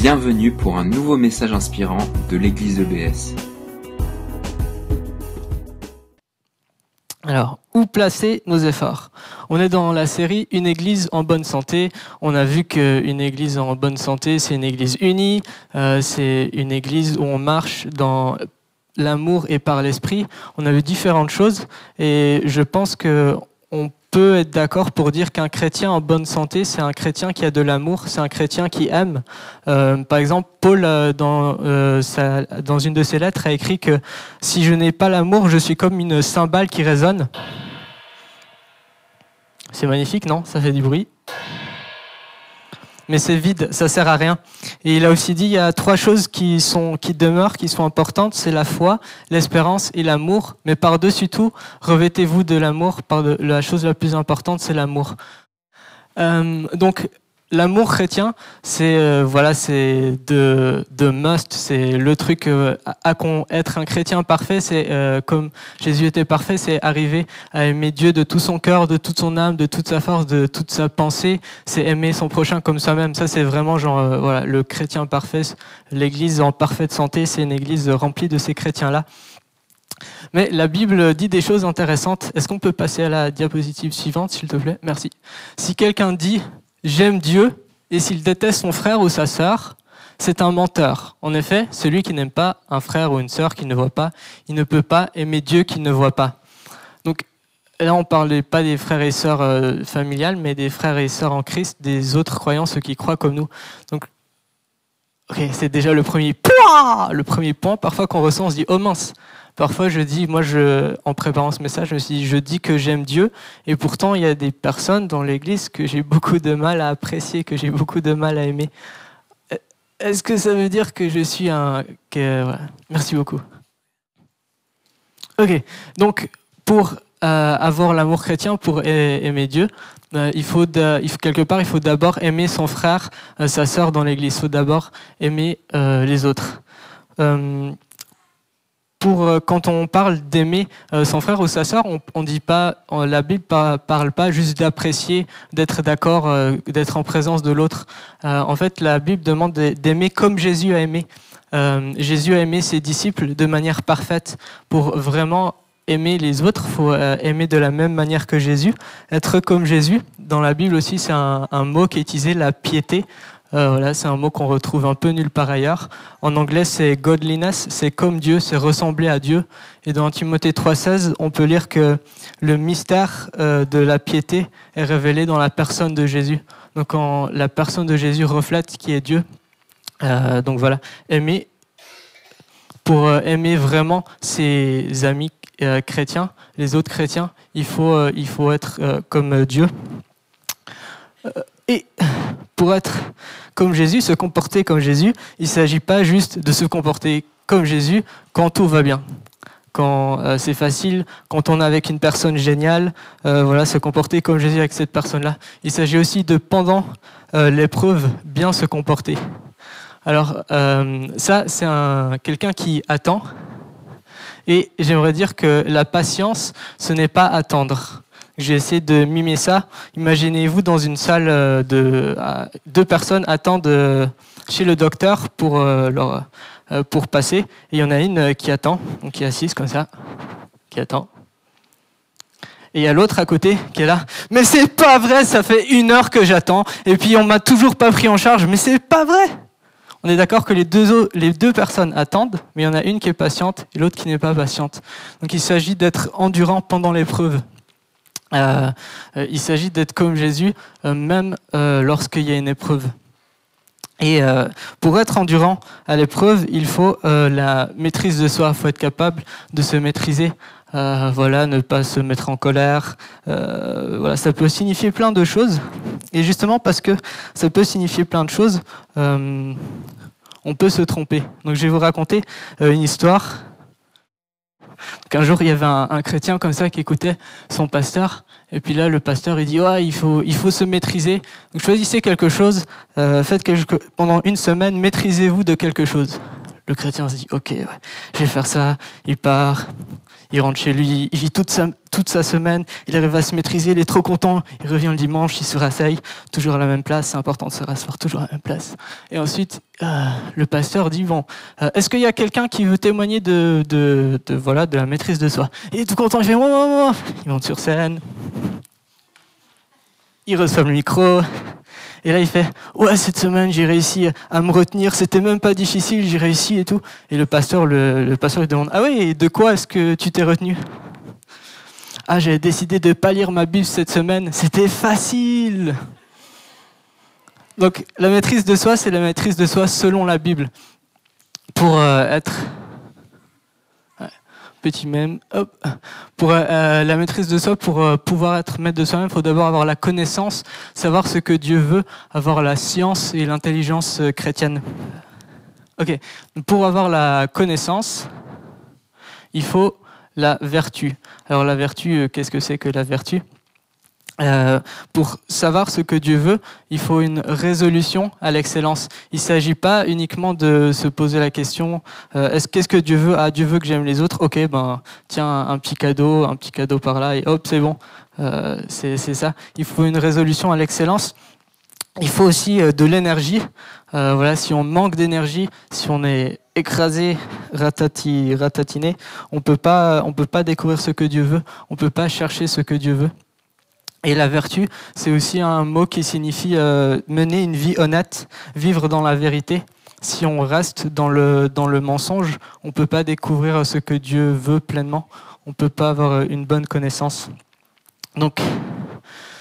Bienvenue pour un nouveau message inspirant de l'église EBS. Alors, où placer nos efforts? On est dans la série Une église en bonne santé. On a vu qu'une église en bonne santé, c'est une église unie, euh, c'est une église où on marche dans l'amour et par l'esprit. On a vu différentes choses et je pense que on peut être d'accord pour dire qu'un chrétien en bonne santé, c'est un chrétien qui a de l'amour, c'est un chrétien qui aime. Euh, par exemple, Paul, euh, dans, euh, dans une de ses lettres, a écrit que si je n'ai pas l'amour, je suis comme une cymbale qui résonne. C'est magnifique, non? Ça fait du bruit mais c'est vide, ça sert à rien. Et il a aussi dit il y a trois choses qui sont qui demeurent, qui sont importantes, c'est la foi, l'espérance et l'amour. Mais par-dessus tout, revêtez-vous de l'amour. Par la chose la plus importante, c'est l'amour. Euh, donc l'amour chrétien, c'est euh, voilà, c'est de, de must, c'est le truc euh, à, être un chrétien parfait, c'est euh, comme Jésus était parfait, c'est arriver à aimer Dieu de tout son cœur, de toute son âme, de toute sa force, de toute sa pensée, c'est aimer son prochain comme soi-même. Ça, c'est vraiment genre voilà, le chrétien parfait. L'Église en parfaite santé, c'est une Église remplie de ces chrétiens-là. Mais la Bible dit des choses intéressantes. Est-ce qu'on peut passer à la diapositive suivante, s'il te plaît? Merci. Si quelqu'un dit j'aime Dieu, et s'il déteste son frère ou sa sœur, c'est un menteur. En effet, celui qui n'aime pas un frère ou une sœur qui ne voit pas, il ne peut pas aimer Dieu qui ne voit pas. Donc là, on ne parle pas des frères et sœurs euh, familiales, mais des frères et sœurs en Christ, des autres croyants, ceux qui croient comme nous. Donc, c'est déjà le premier point. Le premier point, parfois qu'on ressent, on se dit, oh mince, Parfois, je dis, moi, en préparant ce message, je dis que j'aime Dieu, et pourtant, il y a des personnes dans l'Église que j'ai beaucoup de mal à apprécier, que j'ai beaucoup de mal à aimer. Est-ce que ça veut dire que je suis un... Merci beaucoup. Ok, donc pour euh, avoir l'amour chrétien, pour aimer Dieu, euh, il, faut quelque part, il faut d'abord aimer son frère, euh, sa sœur dans l'Église. Il faut d'abord aimer les autres pour euh, quand on parle d'aimer euh, son frère ou sa sœur, on, on dit pas, la Bible parle pas juste d'apprécier, d'être d'accord, euh, d'être en présence de l'autre. en fait, la Bible demande d'aimer comme Jésus a aimé. Jésus a aimé ses disciples de manière parfaite. Pour vraiment aimer les autres, faut aimer de la même manière que Jésus, être comme Jésus. Dans la Bible aussi, c'est un, un, mot qui est utilisé, la piété. Euh, voilà, c'est un mot qu'on retrouve un peu nulle part ailleurs. En anglais, c'est godliness, c'est comme Dieu, c'est ressembler à Dieu. Et dans Timothée 3,16, on peut lire que le mystère euh, de la piété est révélé dans la personne de Jésus. Donc, quand la personne de Jésus reflète qui est Dieu. Euh, donc voilà, aimer pour aimer vraiment ses amis chrétiens, les autres chrétiens, il faut, il faut être comme Dieu. Et pour être comme Jésus, se comporter comme Jésus, il ne s'agit pas juste de se comporter comme Jésus quand tout va bien. Quand euh, c'est facile, quand on est avec une personne géniale, euh, voilà, se comporter comme Jésus avec cette personne-là. Il s'agit aussi de, pendant euh, l'épreuve, bien se comporter. Alors, ça, c'est quelqu'un qui attend. Et j'aimerais dire que la patience, ce n'est pas attendre. J'ai essayé de mimer ça. Imaginez-vous dans une salle euh, de deux personnes attendent euh, chez le docteur pour euh, pour passer. Et il y en a une qui attend, donc qui est assise comme ça, qui attend. Et il y a l'autre à côté qui est là. Mais c'est pas vrai, ça fait une heure que j'attends. Et puis on m'a toujours pas pris en charge. Mais c'est pas vrai. On est d'accord que les deux, les deux personnes attendent, mais il y en a une qui est patiente et l'autre qui n'est pas patiente. Donc il s'agit d'être endurant pendant l'épreuve. Euh, euh, il s'agit d'être comme Jésus, euh, même lorsqu'il y a une épreuve. Et pour être endurant à l'épreuve, il faut la maîtrise de soi. Il faut être capable de se maîtriser. voilà, ne pas se mettre en colère. voilà, ça peut signifier plein de choses. Et justement parce que ça peut signifier plein de choses, on peut se tromper. Donc je vais vous raconter une histoire qu'un jour il y avait un, chrétien comme ça qui écoutait son pasteur, et puis là le pasteur il dit il faut il faut se maîtriser. Choisissez quelque chose, euh, faites pendant une semaine, maîtrisez-vous de quelque chose. Le chrétien se dit, ok, je vais faire ça. Il part, il rentre chez lui, il vit toute sa, toute sa semaine, il arrive à se maîtriser, il est trop content, il revient le dimanche, il se rasseille, toujours à la même place, c'est important de se rasseoir toujours à la même place. Et ensuite, euh, le pasteur dit, bon, euh, est-ce qu'il y a quelqu'un qui veut témoigner de, de, voilà, de la maîtrise de soi? Il est tout content, il fait, moi, moi, moi. Il monte sur scène, il reçoit le micro, et là, il fait Ouais, cette semaine, j'ai réussi à me retenir. C'était même pas difficile, j'ai réussi et tout. Et le pasteur, le, pasteur, il demande Ah oui, de quoi est-ce que tu t'es retenu? Ah, j'ai décidé de pas lire ma Bible cette semaine. C'était facile. Donc, la maîtrise de soi, c'est la maîtrise de soi selon la Bible. Pour euh, être petit même. Pour euh, euh, la maîtrise de soi, pour euh, pouvoir être maître de soi-même, il faut d'abord avoir la connaissance, savoir ce que Dieu veut, avoir la science et l'intelligence chrétienne. Ok. Pour avoir la connaissance, il faut la vertu. Alors la vertu, qu'est-ce que c'est que la vertu? Euh, pour savoir ce que Dieu veut, il faut une résolution à l'excellence. Il ne s'agit pas uniquement de se poser la question euh, est-ce qu'est-ce que Dieu veut? Ah, Dieu veut que j'aime les autres. Ok, ben tiens un petit cadeau, un petit cadeau par là et hop, c'est bon. Euh, c'est ça. Il faut une résolution à l'excellence. Il faut aussi de l'énergie. voilà, si on manque d'énergie, si on est écrasé, ratati, ratatiné, on peut pas, on peut pas découvrir ce que Dieu veut. On peut pas chercher ce que Dieu veut. Et la vertu, c'est aussi un mot qui signifie euh, mener une vie honnête, vivre dans la vérité. Si on reste dans le, mensonge, on ne peut pas découvrir ce que Dieu veut pleinement. On ne peut pas avoir une bonne connaissance. Donc,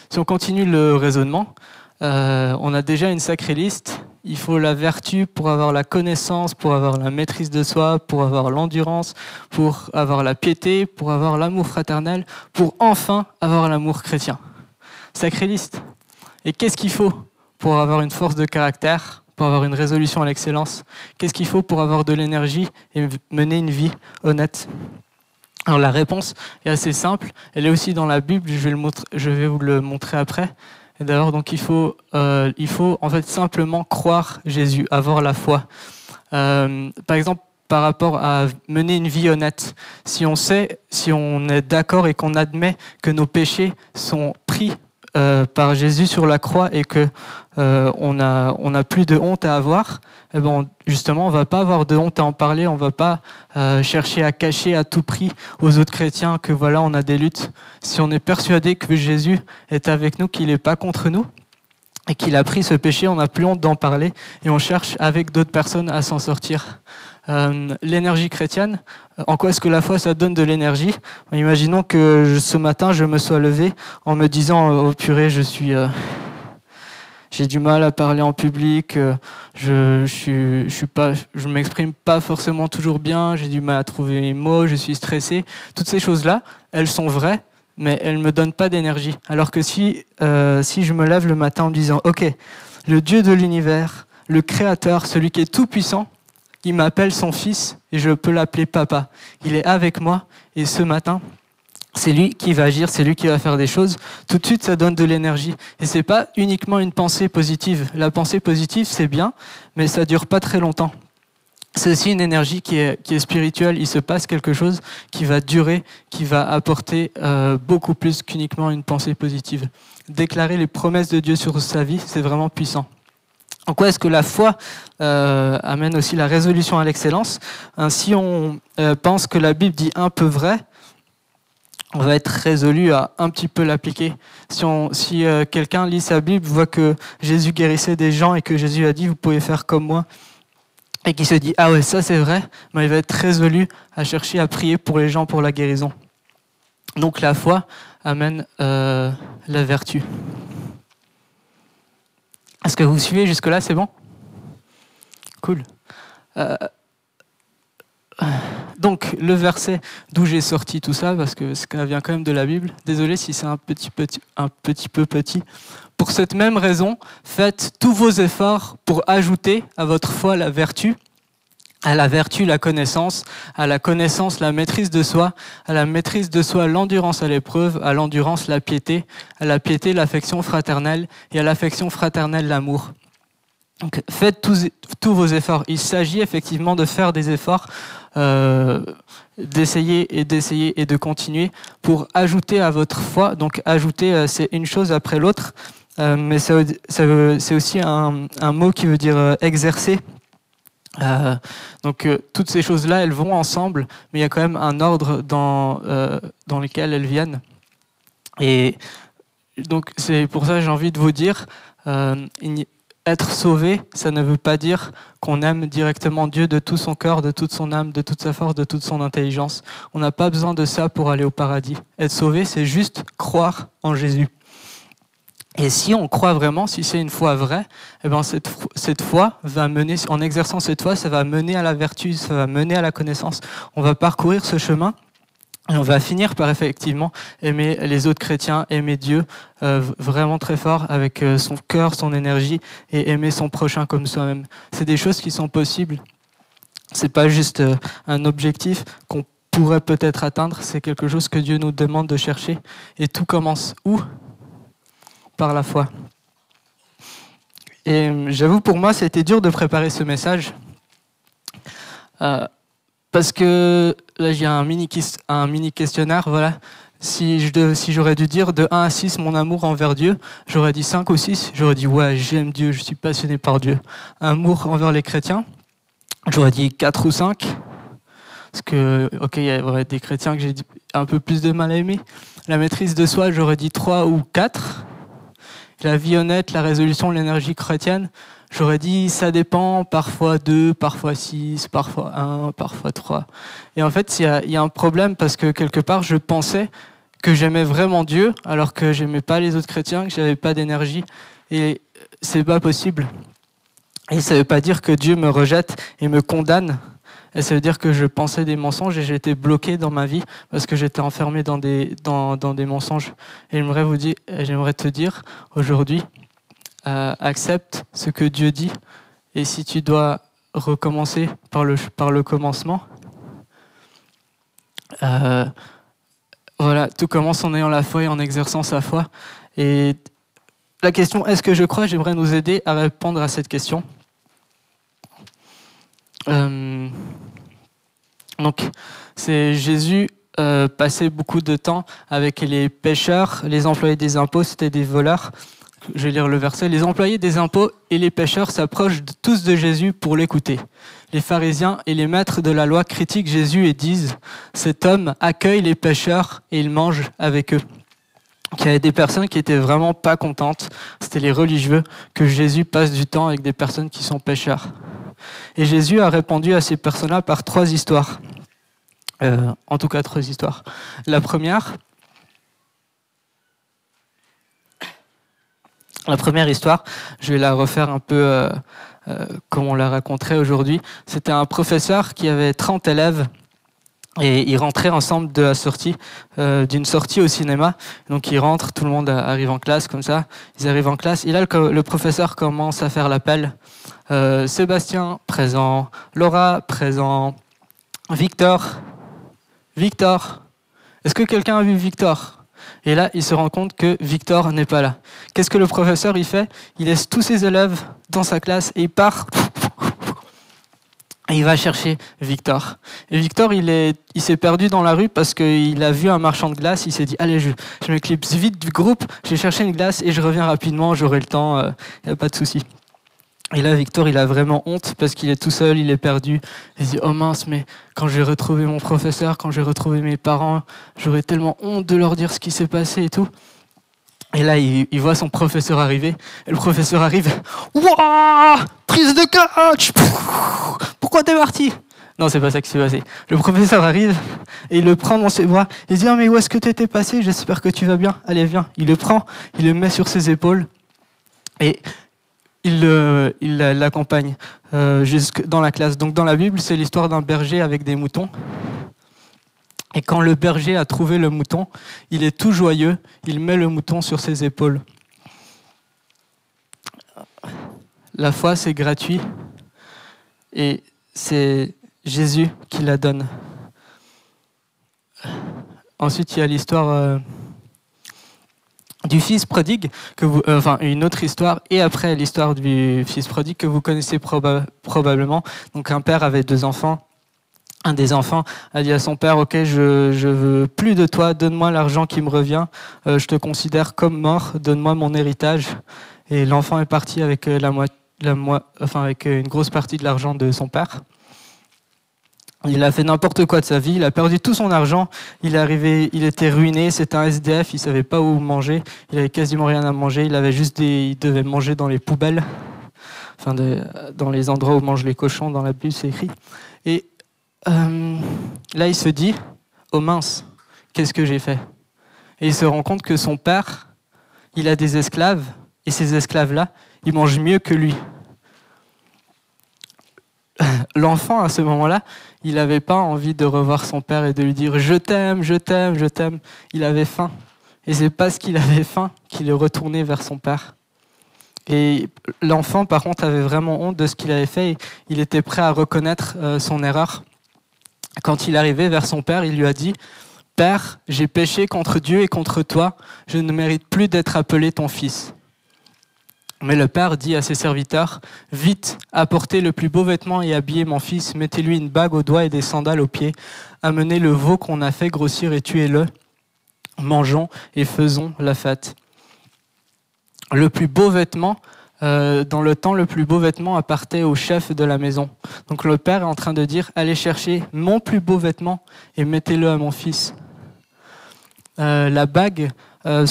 si on continue le raisonnement, euh, on a déjà une sacrée liste. Il faut la vertu pour avoir la connaissance, pour avoir la maîtrise de soi, pour avoir l'endurance, pour avoir la piété, pour avoir l'amour fraternel, pour enfin avoir l'amour chrétien. Sacrée liste. Et qu'est-ce qu'il faut pour avoir une force de caractère, pour avoir une résolution à l'excellence? Qu'est-ce qu'il faut pour avoir de l'énergie et mener une vie honnête? Alors la réponse est assez simple, elle est aussi dans la Bible, je vais, vous le montrer après. Et d'abord, donc il faut, euh, il faut en fait simplement croire Jésus, avoir la foi. Euh, par exemple, par rapport à mener une vie honnête, si on sait, si on est d'accord et qu'on admet que nos péchés sont pris euh, par Jésus sur la croix et que euh, on a on a plus de honte à avoir, eh ben justement on va pas avoir de honte à en parler, on va pas euh, chercher à cacher à tout prix aux autres chrétiens que voilà on a des luttes. Si on est persuadé que Jésus est avec nous, qu'il n'est pas contre nous et qu'il a pris ce péché, on n'a plus honte d'en parler et on cherche avec d'autres personnes à s'en sortir. Euh, l'énergie chrétienne, en quoi est-ce que la foi ça donne de l'énergie? Imaginons que ce matin je me sois levé en me disant oh purée je suis euh, j'ai du mal à parler en public, euh, je je je suis pas je m'exprime pas forcément toujours bien, j'ai du mal à trouver mes mots, je suis stressé. Toutes ces choses là, elles sont vraies, mais elles me donnent pas d'énergie. Alors que si si je me lève le matin en me disant OK, le Dieu de l'univers, le Créateur, celui qui est tout puissant il m'appelle son fils et je peux l'appeler papa. Il est avec moi et ce matin, c'est lui qui va agir, c'est lui qui va faire des choses. Tout de suite, ça donne de l'énergie. Et c'est pas uniquement une pensée positive. La pensée positive, c'est bien, mais ça dure pas très longtemps. C'est aussi une énergie qui est, qui est spirituelle. Il se passe quelque chose qui va durer, qui va apporter euh, beaucoup plus qu'uniquement une pensée positive. Déclarer les promesses de Dieu sur sa vie, c'est vraiment puissant. En quoi est-ce que la foi euh, amène aussi la résolution à l'excellence? Si on euh, pense que la Bible dit un peu vrai, on va être résolu à un petit peu l'appliquer. Si, si euh, quelqu'un lit sa Bible, voit que Jésus guérissait des gens et que Jésus a dit vous pouvez faire comme moi, et qui se dit ah ouais ça c'est vrai, il va être résolu à chercher à prier pour les gens pour la guérison. Donc la foi amène la vertu. Est-ce que vous suivez jusque-là C'est bon? Cool. Euh, donc, le verset d'où j'ai sorti tout ça, parce que ça vient quand même de la Bible. Désolé si c'est un petit peu petit. Pour cette même raison, faites tous vos efforts pour ajouter à votre foi la vertu, à la vertu la connaissance, à la connaissance la maîtrise de soi, à la maîtrise de soi l'endurance à l'épreuve, à l'endurance la piété, à la piété l'affection fraternelle et à l'affection fraternelle l'amour. Donc, faites tous, vos efforts. Il s'agit effectivement de faire des efforts, euh, d'essayer et d'essayer et de continuer pour ajouter à votre foi. Donc ajouter, euh, c'est une chose après l'autre, euh, mais c'est aussi un, mot qui veut dire exercer. Euh, donc toutes ces choses-là, elles vont ensemble, mais il y a quand même un ordre dans, dans lequel elles viennent. Et donc c'est pour ça que j'ai envie de vous dire, être sauvé, ça ne veut pas dire qu'on aime directement Dieu de tout son cœur, de toute son âme, de toute sa force, de toute son intelligence. On n'a pas besoin de ça pour aller au paradis. Être sauvé, c'est juste croire en Jésus. Et si on croit vraiment, si c'est une foi vraie, eh ben cette, foi va mener, en exerçant cette foi, ça va mener à la vertu, ça va mener à la connaissance. On va parcourir ce chemin et on va finir par effectivement aimer les autres chrétiens, aimer Dieu euh, vraiment très fort avec euh, son cœur, son énergie et aimer son prochain comme soi-même. C'est des choses qui sont possibles. C'est pas juste euh, un objectif qu'on pourrait peut-être atteindre, c'est quelque chose que Dieu nous demande de chercher. Et tout commence où? Par la foi. Et j'avoue, pour moi, c'était dur de préparer ce message. Parce que là, j'ai un mini, un mini questionnaire. Voilà. Si, si j'aurais dû dire de 1 à 6 mon amour envers Dieu, j'aurais dit 5 ou 6. J'aurais dit ouais, j'aime Dieu, je suis passionné par Dieu. Amour envers les chrétiens, j'aurais dit 4 ou 5. Parce que, ok, il y aurait des chrétiens que j'ai un peu plus de mal à aimer. La maîtrise de soi, j'aurais dit 3 ou 4. La vie honnête, la résolution, l'énergie chrétienne, J'aurais dit ça dépend, parfois deux, parfois six, parfois un, parfois trois. Et en fait, il y, a un problème parce que quelque part, je pensais que j'aimais vraiment Dieu alors que j'aimais pas les autres chrétiens, que j'avais pas d'énergie. Et c'est pas possible. Et ça veut pas dire que Dieu me rejette et me condamne. Et ça veut dire que je pensais des mensonges et j'étais bloqué dans ma vie parce que j'étais enfermé dans des, dans, dans des mensonges. Et j'aimerais te dire aujourd'hui, euh, accepte ce que Dieu dit. Et si tu dois recommencer par le, par le commencement, euh, voilà, tout commence en ayant la foi et en exerçant sa foi. Et la question est-ce que je crois? J'aimerais nous aider à répondre à cette question. Euh, donc, c'est Jésus passait beaucoup de temps avec les pêcheurs, les employés des impôts, c'était des voleurs je vais lire le verset, les employés des impôts et les pêcheurs s'approchent tous de Jésus pour l'écouter. Les pharisiens et les maîtres de la loi critiquent Jésus et disent, cet homme accueille les pêcheurs et il mange avec eux. Il y avait des personnes qui étaient vraiment pas contentes, c'était les religieux, que Jésus passe du temps avec des personnes qui sont pêcheurs. Et Jésus a répondu à ces personnes-là par trois histoires. Euh, en tout cas, trois histoires. La première, histoire, je vais la refaire un peu euh, euh, comme on la raconterait aujourd'hui. C'était un professeur qui avait 30 élèves et ils rentraient ensemble de la sortie, euh, d'une sortie au cinéma. Donc ils rentrent, tout le monde arrive en classe comme ça. Ils arrivent en classe et là le, professeur commence à faire l'appel. Sébastien présent, Laura présent, Victor, Victor. Est-ce que quelqu'un a vu Victor? Et là, il se rend compte que Victor n'est pas là. Qu'est-ce que le professeur il fait? Il laisse tous ses élèves dans sa classe et il part. Il va chercher Victor. Et Victor, il est, il s'est perdu dans la rue parce qu'il a vu un marchand de glace. Il s'est dit, allez, je, je m'éclipse vite du groupe. Je vais chercher une glace et je reviens rapidement. J'aurai le temps. Il euh, n'y a pas de souci. Et là, Victor, il a vraiment honte parce qu'il est tout seul, il est perdu. Il se dit, oh mince, mais quand j'ai retrouvé mon professeur, quand j'ai retrouvé mes parents, j'aurais tellement honte de leur dire ce qui s'est passé et tout. Et là, il, voit son professeur arriver. Et le professeur arrive. Wouah Prise de catch Pourquoi t'es parti? Non, c'est pas ça qui s'est passé. Le professeur arrive et il le prend dans ses bras. Il dit, ah, mais où est-ce que t'étais passé? J'espère que tu vas bien. Allez, viens. Il le prend, il le met sur ses épaules. Et il l'accompagne euh, jusque dans la classe. Donc dans la Bible, c'est l'histoire d'un berger avec des moutons. Et quand le berger a trouvé le mouton, il est tout joyeux, il met le mouton sur ses épaules. La foi, c'est gratuit et c'est Jésus qui la donne. Ensuite, il y a l'histoire euh, du fils prodigue, que vous, euh, enfin une autre histoire, et après l'histoire du fils prodigue que vous connaissez probablement. Donc un père avait deux enfants. Un des enfants a dit à son père, ok, je, je veux plus de toi, donne-moi l'argent qui me revient, euh, je te considère comme mort, donne-moi mon héritage. Et l'enfant est parti avec euh, avec une grosse partie de l'argent de son père. Il a fait n'importe quoi de sa vie, il a perdu tout son argent, il est arrivé, il était ruiné, c'était un SDF, il savait pas où manger, il avait quasiment rien à manger, il avait juste des, il devait manger dans les poubelles, enfin dans les endroits où mangent les cochons, dans la Bible c'est écrit. Euh, là il se dit, oh mince, qu'est-ce que j'ai fait? Et il se rend compte que son père, il a des esclaves, et ces esclaves-là, ils mangent mieux que lui. L'enfant, à ce moment-là, il n'avait pas envie de revoir son père et de lui dire je t'aime, je t'aime, je t'aime. Il avait faim. Et c'est parce qu'il avait faim qu'il est retourné vers son père. Et l'enfant, par contre, avait vraiment honte de ce qu'il avait fait. Il était prêt à reconnaître euh, son erreur. Quand il arrivait vers son père, il lui a dit Père, j'ai péché contre Dieu et contre toi. Je ne mérite plus d'être appelé ton fils. Mais le père dit à ses serviteurs, Vite, apportez le plus beau vêtement et habillez mon fils, mettez-lui une bague au doigt et des sandales aux pieds, amenez le veau qu'on a fait grossir et tuez-le, mangeons et faisons la fête. Le plus beau vêtement, euh, dans le temps, le plus beau vêtement appartait au chef de la maison. Donc le père est en train de dire, allez chercher mon plus beau vêtement et mettez-le à mon fils. Euh, la bague, euh,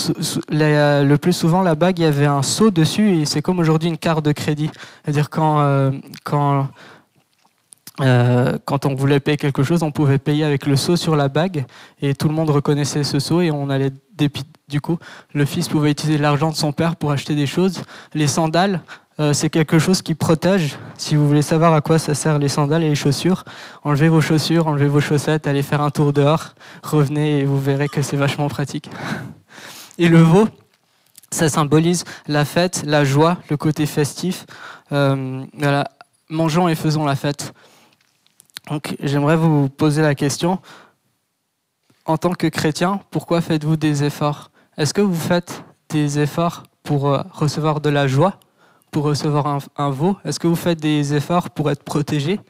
le plus souvent, la bague, il y avait un sceau dessus et c'est comme aujourd'hui une carte de crédit. C'est-à-dire quand, euh, quand, on voulait payer quelque chose, on pouvait payer avec le sceau sur la bague et tout le monde reconnaissait ce sceau et on allait du coup, le fils pouvait utiliser l'argent de son père pour acheter des choses. Les sandales, euh, c'est quelque chose qui protège. Si vous voulez savoir à quoi ça sert les sandales et les chaussures, enlevez vos chaussures, enlevez vos chaussettes, allez faire un tour dehors, revenez et vous verrez que c'est vachement pratique. Et le veau, ça symbolise la fête, la joie, le côté festif. Euh, voilà, mangeons et faisons la fête. Donc j'aimerais vous poser la question, en tant que chrétien, pourquoi faites-vous des efforts? Est-ce que vous faites des efforts pour euh, recevoir de la joie pour recevoir un, veau? Est-ce que vous faites des efforts pour être protégé?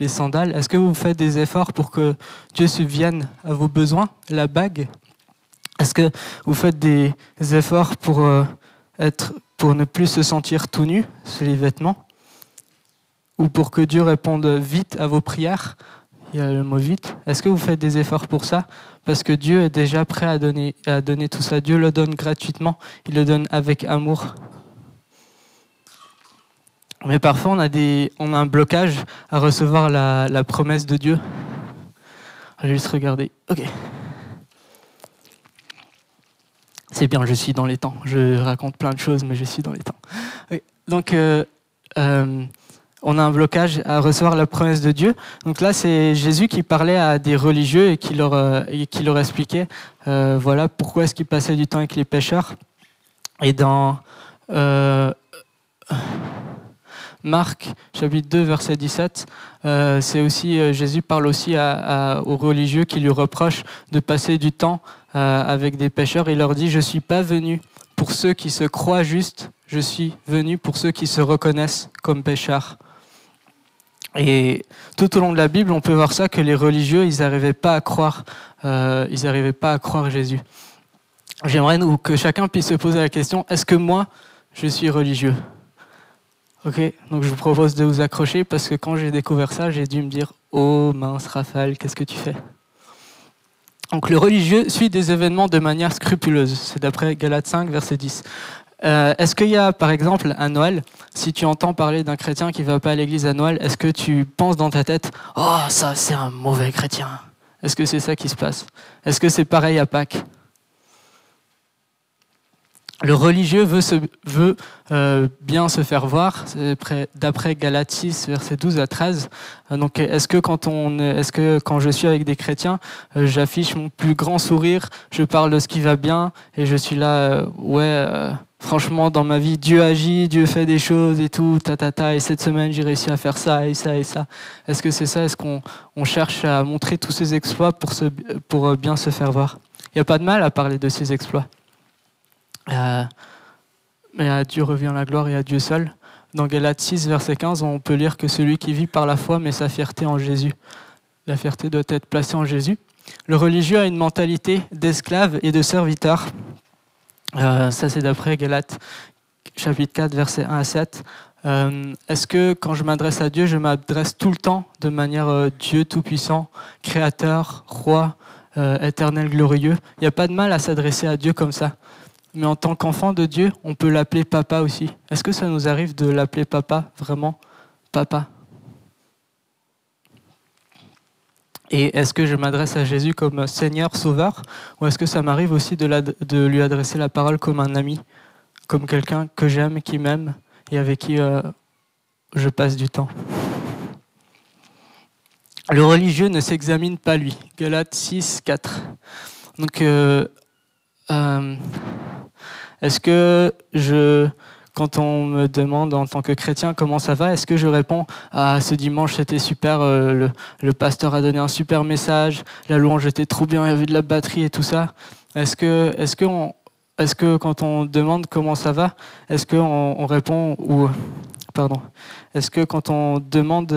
Les sandales Est-ce que vous faites des efforts pour que Dieu subvienne à vos besoins? La bague Est-ce que vous faites des efforts pour, euh, être, pour ne plus se sentir tout nu sur les vêtements? Ou pour que Dieu réponde vite à vos prières il y a le mot vite. Est-ce que vous faites des efforts pour ça? Parce que Dieu est déjà prêt à donner, à donner tout ça. Dieu le donne gratuitement. Il le donne avec amour. Mais parfois, on a, des, on a un blocage à recevoir la, promesse de Dieu. Je vais juste regarder. Ok. C'est bien, je suis dans les temps. Je raconte plein de choses, mais je suis dans les temps. Donc, euh, euh, on a un blocage à recevoir la promesse de Dieu. Donc là, c'est Jésus qui parlait à des religieux et qui leur, euh, expliquait voilà pourquoi est-ce qu'il passait du temps avec les pêcheurs. Et dans Marc chapitre 2 verset 17, euh, c'est aussi euh, Jésus parle aussi aux religieux qui lui reprochent de passer du temps euh, avec des pécheurs. Il leur dit je suis pas venu pour ceux qui se croient justes, je suis venu pour ceux qui se reconnaissent comme pécheurs. Et tout au long de la Bible, on peut voir ça que les religieux, ils n'arrivaient pas à croire, ils n'arrivaient pas à croire Jésus. J'aimerais que chacun puisse se poser la question est-ce que moi, je suis religieux? Ok, donc je vous propose de vous accrocher parce que quand j'ai découvert ça, j'ai dû me dire Oh mince, Raphaël, qu'est-ce que tu fais? Donc le religieux suit des événements de manière scrupuleuse. C'est d'après Galates 5, verset 10. Euh, est-ce qu'il y a, par exemple, à Noël, si tu entends parler d'un chrétien qui ne va pas à l'église à Noël, est-ce que tu penses dans ta tête Oh, ça, c'est un mauvais chrétien Est-ce que c'est ça qui se passe? Est-ce que c'est pareil à Pâques? Le religieux veut, euh, bien se faire voir, d'après Galates 6, versets 12 à 13. Euh, donc, est-ce que quand je suis avec des chrétiens, j'affiche mon plus grand sourire, je parle de ce qui va bien, et je suis là, ouais, franchement, dans ma vie, Dieu agit, Dieu fait des choses et tout, ta ta ta, et cette semaine, j'ai réussi à faire ça et ça et ça. Est-ce que c'est ça? Est-ce qu'on on cherche à montrer tous ces exploits pour, pour bien se faire voir? Il n'y a pas de mal à parler de ces exploits. mais à Dieu revient la gloire et à Dieu seul. Dans Galates 6, verset 15, on peut lire que celui qui vit par la foi met sa fierté en Jésus. La fierté doit être placée en Jésus. Le religieux a une mentalité d'esclave et de serviteur. Euh, ça, c'est d'après Galates chapitre 4, verset 1 à 7. Euh, est-ce que quand je m'adresse à Dieu, je m'adresse tout le temps de manière euh, Dieu Tout-Puissant, Créateur, Roi, éternel, glorieux? Il n'y a pas de mal à s'adresser à Dieu comme ça mais en tant qu'enfant de Dieu, on peut l'appeler papa aussi. Est-ce que ça nous arrive de l'appeler papa, vraiment? Papa Et est-ce que je m'adresse à Jésus comme Seigneur, Sauveur, ou est-ce que ça m'arrive aussi de, lui adresser la parole comme un ami, comme quelqu'un que j'aime, qui m'aime et avec qui euh, je passe du temps? Le religieux ne s'examine pas lui. Galates 6, 4. Donc, euh, euh, est-ce que je, quand on me demande en tant que chrétien comment ça va, est-ce que je réponds à ah, ce dimanche c'était super, euh, le, pasteur a donné un super message, la louange était trop bien, il y avait de la batterie et tout ça. Est-ce que, est-ce que, est-ce que quand on demande comment ça va, est-ce qu'on on répond ou, pardon, est-ce que quand on demande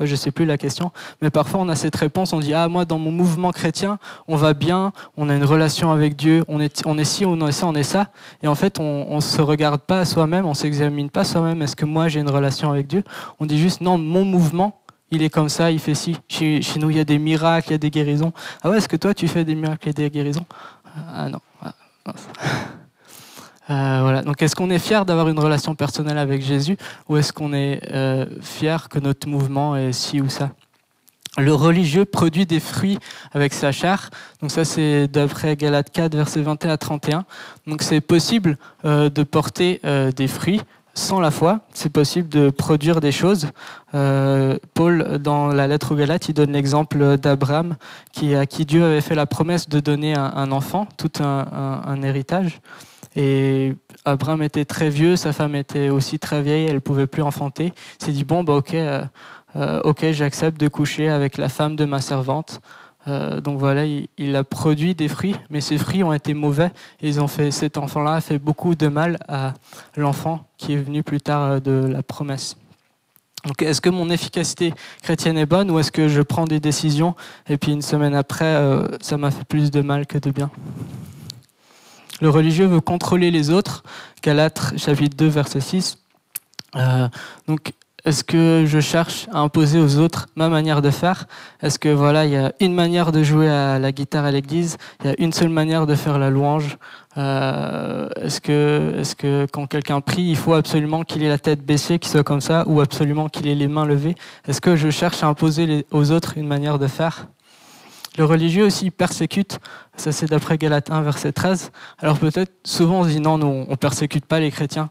euh, je sais plus la question, mais parfois on a cette réponse, on dit ah moi dans mon mouvement chrétien on va bien, on a une relation avec Dieu, on est on est ci, on est ça, on est ça, et en fait on ne se regarde pas soi-même, on s'examine pas soi-même. Est-ce que moi j'ai une relation avec Dieu? On dit juste non mon mouvement il est comme ça, il fait ci. Chez, nous il y a des miracles, il y a des guérisons. Ah ouais est-ce que toi tu fais des miracles et des guérisons? Ah non. Ah, euh, voilà. Donc, est-ce qu'on est fier d'avoir une relation personnelle avec Jésus ou est-ce qu'on est, euh, fier que notre mouvement est ci ou ça? Le religieux produit des fruits avec sa chair. Donc ça, c'est d'après Galates 4, versets 21 à 31. Donc c'est possible euh, de porter des fruits sans la foi. C'est possible de produire des choses. Paul, dans la lettre aux Galates, il donne l'exemple d'Abraham, à qui Dieu avait fait la promesse de donner un, enfant, tout un héritage. Et Abraham était très vieux, sa femme était aussi très vieille, elle ne pouvait plus enfanter. Il s'est dit bon, bah, ok, euh, euh, ok, j'accepte de coucher avec la femme de ma servante. Euh, donc voilà, il, a produit des fruits, mais ces fruits ont été mauvais. Ils ont fait, cet enfant-là a fait beaucoup de mal à l'enfant qui est venu plus tard de la promesse. Donc, est-ce que mon efficacité chrétienne est bonne ou est-ce que je prends des décisions et puis une semaine après, ça m'a fait plus de mal que de bien? Le religieux veut contrôler les autres. Galates chapitre 2 verset 6. Euh, donc est-ce que je cherche à imposer aux autres ma manière de faire? Est-ce que voilà, il y a une manière de jouer à la guitare à l'église, il y a une seule manière de faire la louange? Euh, Est-ce que, est-ce que quand quelqu'un prie, il faut absolument qu'il ait la tête baissée, qu'il soit comme ça, ou absolument qu'il ait les mains levées? Est-ce que je cherche à imposer aux autres une manière de faire? Le religieux aussi persécute, ça c'est d'après Galates 1, verset 13. Alors peut-être souvent on se dit non, non, on persécute pas les chrétiens.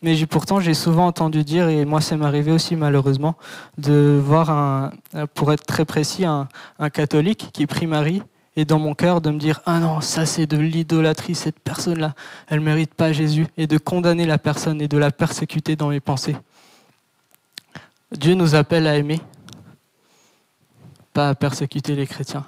Mais pourtant j'ai souvent entendu dire, et moi ça m'est arrivé aussi malheureusement, de voir, un, pour être très précis, un, catholique qui prie Marie, et dans mon cœur de me dire ah non ça c'est de l'idolâtrie cette personne là elle mérite pas Jésus et de condamner la personne et de la persécuter dans mes pensées Dieu nous appelle à aimer pas à persécuter les chrétiens.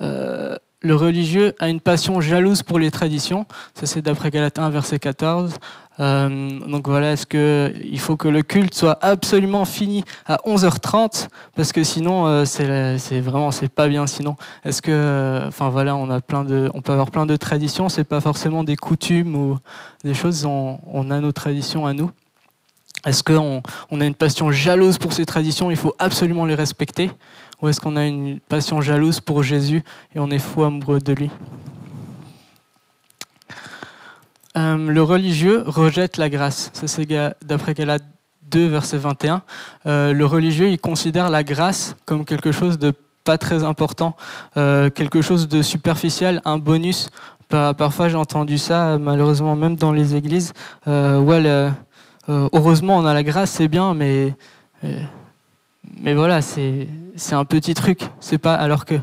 Euh, le religieux a une passion jalouse pour les traditions. Ça, c'est d'après Galatin, verset 14. Euh, donc voilà, est-ce que il faut que le culte soit absolument fini à 11h30 parce que sinon euh, c'est vraiment c'est pas bien sinon. Est-ce que enfin voilà, on a plein de on peut avoir plein de traditions, c'est pas forcément des coutumes ou des choses on, a nos traditions à nous. Est-ce qu'on on a une passion jalouse pour ces traditions, il faut absolument les respecter Ou est-ce qu'on a une passion jalouse pour Jésus et on est fou amoureux de lui euh, Le religieux rejette la grâce. Ça, c'est d'après Galates 2, verset 21. Euh, le religieux, il considère la grâce comme quelque chose de pas très important, euh, quelque chose de superficiel, un bonus. Parfois, j'ai entendu ça, malheureusement, même dans les églises, euh, heureusement, on a la grâce, c'est bien, mais mais voilà, c'est un petit truc. C'est pas alors que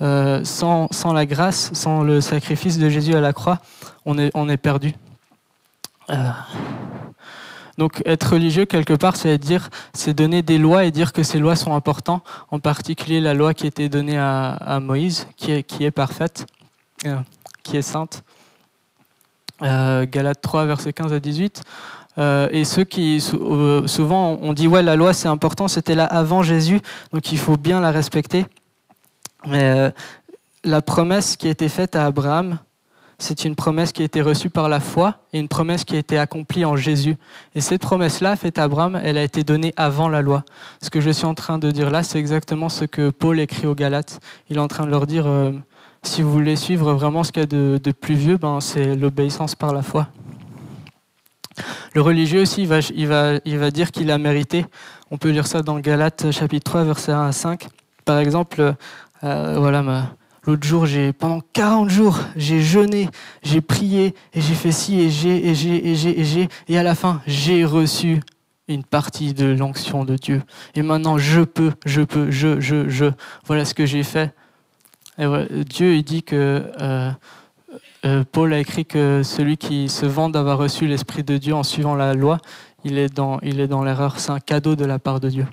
euh, sans, sans la grâce, sans le sacrifice de Jésus à la croix, on est on est perdu. donc être religieux quelque part, c'est dire, c'est donner des lois et dire que ces lois sont importantes. En particulier la loi qui été donnée à, à Moïse, qui est qui est parfaite, qui est sainte. Euh, Galates 3, versets 15 à 18. Euh, et ceux qui euh, souvent on dit ouais la loi c'est important, c'était là avant Jésus, donc il faut bien la respecter. Mais la promesse qui a été faite à Abraham, c'est une promesse qui a été reçue par la foi et une promesse qui a été accomplie en Jésus. Et cette promesse-là, faite à Abraham, elle a été donnée avant la loi. Ce que je suis en train de dire là, c'est exactement ce que Paul écrit aux Galates. Il est en train de leur dire, euh, si vous voulez suivre vraiment ce qu'il y a de, plus vieux, ben, c'est l'obéissance par la foi. Le religieux aussi, il va, dire qu'il a mérité. On peut lire ça dans Galates chapitre 3, verset 1 à 5. Par exemple, euh, voilà, ma, L'autre jour, j'ai pendant 40 jours, j'ai jeûné, j'ai prié et j'ai fait ci et j'ai et j'ai et j'ai et j'ai et à la fin, j'ai reçu une partie de l'onction de Dieu. Et maintenant, je peux, je peux, je, je, je. Voilà ce que j'ai fait. Et Dieu, il dit que euh, euh, Paul a écrit que celui qui se vante d'avoir reçu l'esprit de Dieu en suivant la loi, il est dans, l'erreur. C'est un cadeau de la part de Dieu.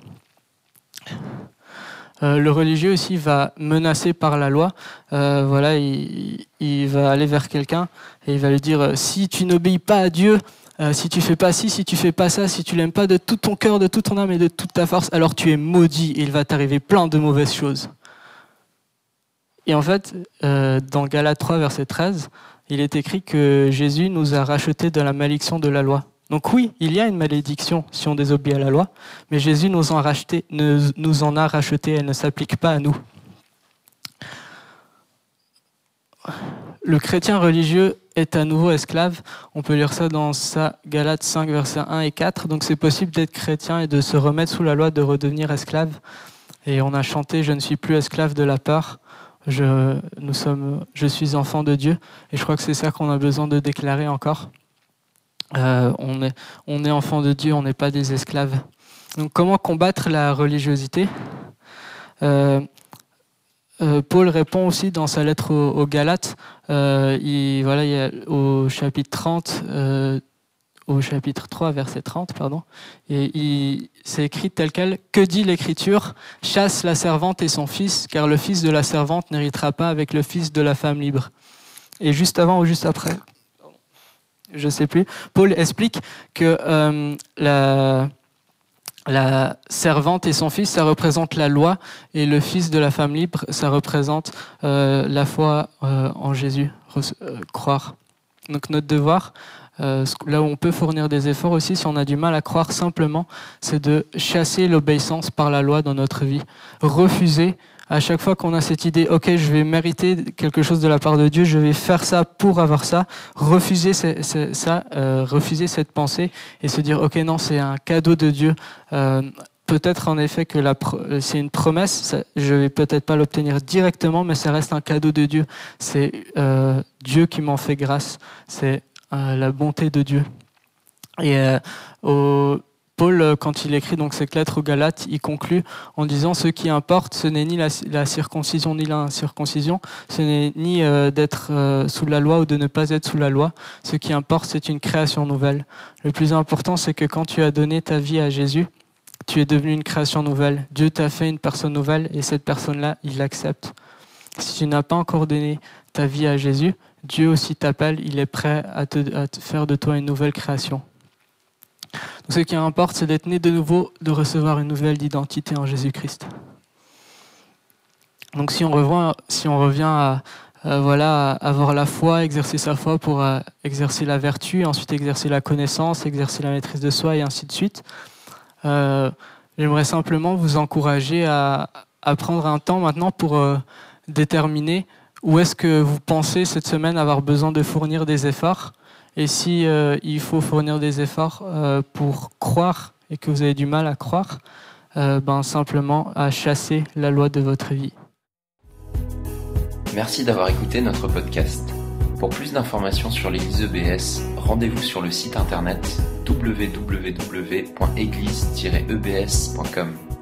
Euh, le religieux aussi va menacer par la loi. Euh, voilà, il, va aller vers quelqu'un et il va lui dire si tu n'obéis pas à Dieu, si tu fais pas ci, si tu fais pas ça, si tu l'aimes pas de tout ton cœur, de toute ton âme et de toute ta force, alors tu es maudit et il va t'arriver plein de mauvaises choses. Et en fait, dans Galates 3, verset 13, il est écrit que Jésus nous a rachetés de la malédiction de la loi. Donc oui, il y a une malédiction si on désobéit à la loi, mais Jésus nous en, nous en a racheté, elle ne s'applique pas à nous. Le chrétien religieux est à nouveau esclave. On peut lire ça dans sa Galates 5, versets 1 et 4. Donc c'est possible d'être chrétien et de se remettre sous la loi, de redevenir esclave. Et on a chanté Je ne suis plus esclave de la peur. Je, nous sommes, je suis enfant de Dieu. Et je crois que c'est ça qu'on a besoin de déclarer encore. Euh, on, est, on est enfant de Dieu, on n'est pas des esclaves. Donc comment combattre la religiosité? Euh, euh, Paul répond aussi dans sa lettre aux, Galates, il, voilà, il au chapitre 30, au chapitre 3, verset 30, pardon, et c'est écrit tel quel Que dit l'Écriture? Chasse la servante et son fils, car le fils de la servante n'héritera pas avec le fils de la femme libre. Et juste avant ou juste après? Je ne sais plus, Paul explique que euh, la, la servante et son fils, ça représente la loi, et le fils de la femme libre, ça représente euh, la foi euh, en Jésus, croire. Donc notre devoir, là où on peut fournir des efforts aussi, si on a du mal à croire simplement, c'est de chasser l'obéissance par la loi dans notre vie, refuser à chaque fois qu'on a cette idée, ok, je vais mériter quelque chose de la part de Dieu, je vais faire ça pour avoir ça, refuser ça, euh, refuser cette pensée et se dire, ok, non, c'est un cadeau de Dieu. Euh, peut-être en effet que c'est une promesse, je vais peut-être pas l'obtenir directement, mais ça reste un cadeau de Dieu. C'est euh, Dieu qui m'en fait grâce, c'est la bonté de Dieu. Et au Paul, euh, quand il écrit donc cette lettre aux Galates, il conclut en disant ce qui importe, ce n'est ni la, circoncision ni l'incirconcision, ce n'est ni euh, d'être euh, sous la loi ou de ne pas être sous la loi. Ce qui importe, c'est une création nouvelle. Le plus important, c'est que quand tu as donné ta vie à Jésus, tu es devenu une création nouvelle. Dieu t'a fait une personne nouvelle et cette personne-là, il l'accepte. Si tu n'as pas encore donné ta vie à Jésus, Dieu aussi t'appelle, il est prêt à te faire de toi une nouvelle création ce qui importe, c'est d'être né de nouveau, de recevoir une nouvelle identité en Jésus-Christ. Donc si on, revient, si on revient à, voilà, avoir la foi, exercer sa foi pour euh, exercer la vertu, ensuite exercer la connaissance, exercer la maîtrise de soi et ainsi de suite, euh, j'aimerais simplement vous encourager à, prendre un temps maintenant pour euh, déterminer où est-ce que vous pensez cette semaine avoir besoin de fournir des efforts et si euh, il faut fournir des efforts euh, pour croire et que vous avez du mal à croire, euh, ben simplement à chasser la loi de votre vie. Merci d'avoir écouté notre podcast. Pour plus d'informations sur l'Église EBS, rendez-vous sur le site internet www.église-ebs.com.